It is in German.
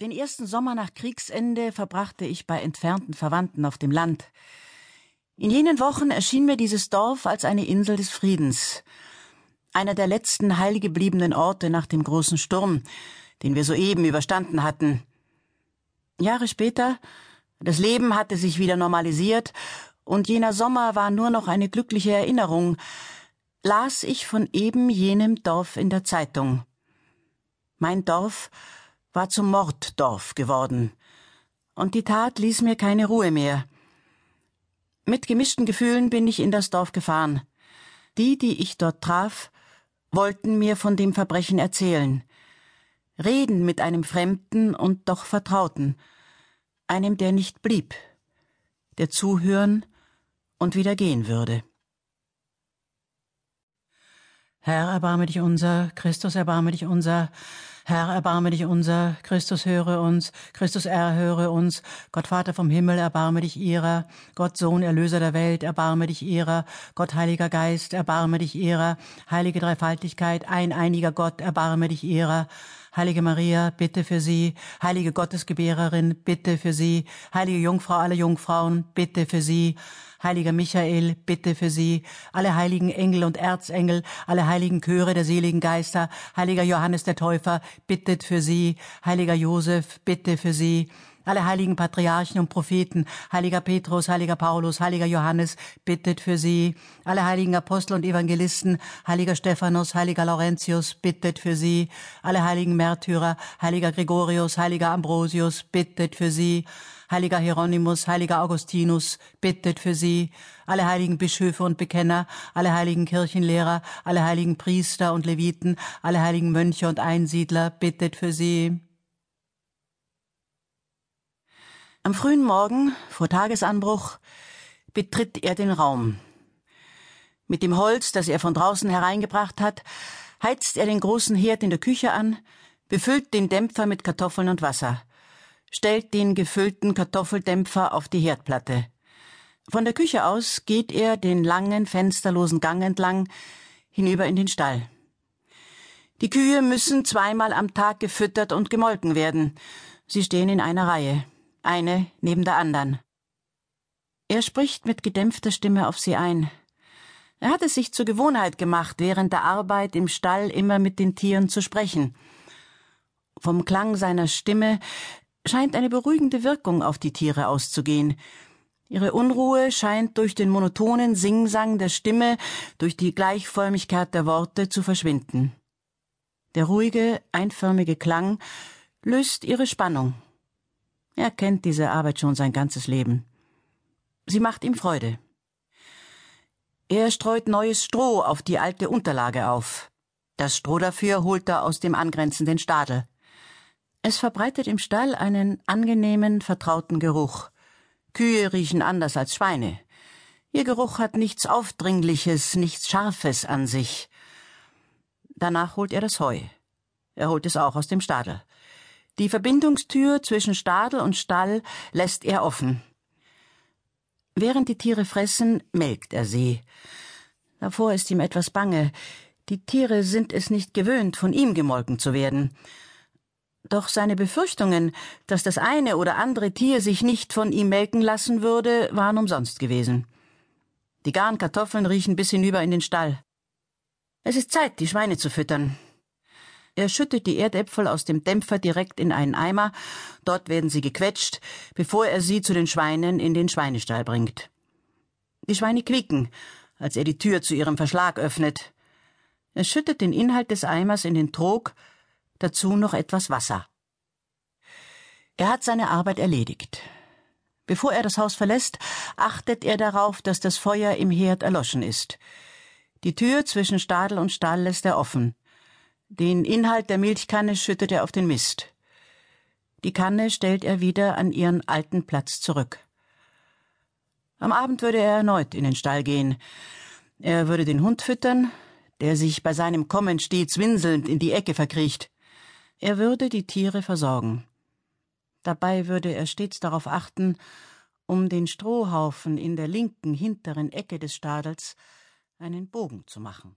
Den ersten Sommer nach Kriegsende verbrachte ich bei entfernten Verwandten auf dem Land. In jenen Wochen erschien mir dieses Dorf als eine Insel des Friedens, einer der letzten heil gebliebenen Orte nach dem großen Sturm, den wir soeben überstanden hatten. Jahre später, das Leben hatte sich wieder normalisiert, und jener Sommer war nur noch eine glückliche Erinnerung, las ich von eben jenem Dorf in der Zeitung. Mein Dorf war zum Morddorf geworden, und die Tat ließ mir keine Ruhe mehr. Mit gemischten Gefühlen bin ich in das Dorf gefahren. Die, die ich dort traf, wollten mir von dem Verbrechen erzählen, reden mit einem Fremden und doch Vertrauten, einem, der nicht blieb, der zuhören und wieder gehen würde. Herr, erbarme dich unser, Christus, erbarme dich unser, Herr, erbarme dich unser, Christus höre uns, Christus erhöre uns, Gott Vater vom Himmel, erbarme dich ihrer, Gott Sohn, Erlöser der Welt, erbarme dich ihrer, Gott Heiliger Geist, erbarme dich ihrer, Heilige Dreifaltigkeit, ein einiger Gott, erbarme dich ihrer, Heilige Maria, bitte für sie. Heilige Gottesgebärerin, bitte für sie. Heilige Jungfrau aller Jungfrauen, bitte für sie. Heiliger Michael, bitte für sie. Alle heiligen Engel und Erzengel, alle heiligen Chöre der seligen Geister. Heiliger Johannes der Täufer, bittet für sie. Heiliger Josef, bitte für sie alle heiligen Patriarchen und Propheten, heiliger Petrus, heiliger Paulus, heiliger Johannes, bittet für sie, alle heiligen Apostel und Evangelisten, heiliger Stephanus, heiliger Laurentius, bittet für sie, alle heiligen Märtyrer, heiliger Gregorius, heiliger Ambrosius, bittet für sie, heiliger Hieronymus, heiliger Augustinus, bittet für sie, alle heiligen Bischöfe und Bekenner, alle heiligen Kirchenlehrer, alle heiligen Priester und Leviten, alle heiligen Mönche und Einsiedler, bittet für sie. Am frühen Morgen, vor Tagesanbruch, betritt er den Raum. Mit dem Holz, das er von draußen hereingebracht hat, heizt er den großen Herd in der Küche an, befüllt den Dämpfer mit Kartoffeln und Wasser, stellt den gefüllten Kartoffeldämpfer auf die Herdplatte. Von der Küche aus geht er den langen, fensterlosen Gang entlang hinüber in den Stall. Die Kühe müssen zweimal am Tag gefüttert und gemolken werden. Sie stehen in einer Reihe eine neben der anderen. Er spricht mit gedämpfter Stimme auf sie ein. Er hat es sich zur Gewohnheit gemacht, während der Arbeit im Stall immer mit den Tieren zu sprechen. Vom Klang seiner Stimme scheint eine beruhigende Wirkung auf die Tiere auszugehen. Ihre Unruhe scheint durch den monotonen Singsang der Stimme, durch die Gleichförmigkeit der Worte zu verschwinden. Der ruhige, einförmige Klang löst ihre Spannung. Er kennt diese Arbeit schon sein ganzes Leben. Sie macht ihm Freude. Er streut neues Stroh auf die alte Unterlage auf. Das Stroh dafür holt er aus dem angrenzenden Stadel. Es verbreitet im Stall einen angenehmen, vertrauten Geruch. Kühe riechen anders als Schweine. Ihr Geruch hat nichts Aufdringliches, nichts Scharfes an sich. Danach holt er das Heu. Er holt es auch aus dem Stadel. Die Verbindungstür zwischen Stadel und Stall lässt er offen. Während die Tiere fressen, melkt er sie. Davor ist ihm etwas bange. Die Tiere sind es nicht gewöhnt, von ihm gemolken zu werden. Doch seine Befürchtungen, dass das eine oder andere Tier sich nicht von ihm melken lassen würde, waren umsonst gewesen. Die garen Kartoffeln riechen bis hinüber in den Stall. Es ist Zeit, die Schweine zu füttern. Er schüttet die Erdäpfel aus dem Dämpfer direkt in einen Eimer, dort werden sie gequetscht, bevor er sie zu den Schweinen in den Schweinestall bringt. Die Schweine quieken, als er die Tür zu ihrem Verschlag öffnet. Er schüttet den Inhalt des Eimers in den Trog, dazu noch etwas Wasser. Er hat seine Arbeit erledigt. Bevor er das Haus verlässt, achtet er darauf, dass das Feuer im Herd erloschen ist. Die Tür zwischen Stadel und Stall lässt er offen. Den Inhalt der Milchkanne schüttet er auf den Mist. Die Kanne stellt er wieder an ihren alten Platz zurück. Am Abend würde er erneut in den Stall gehen. Er würde den Hund füttern, der sich bei seinem Kommen stets winselnd in die Ecke verkriecht. Er würde die Tiere versorgen. Dabei würde er stets darauf achten, um den Strohhaufen in der linken hinteren Ecke des Stadels einen Bogen zu machen.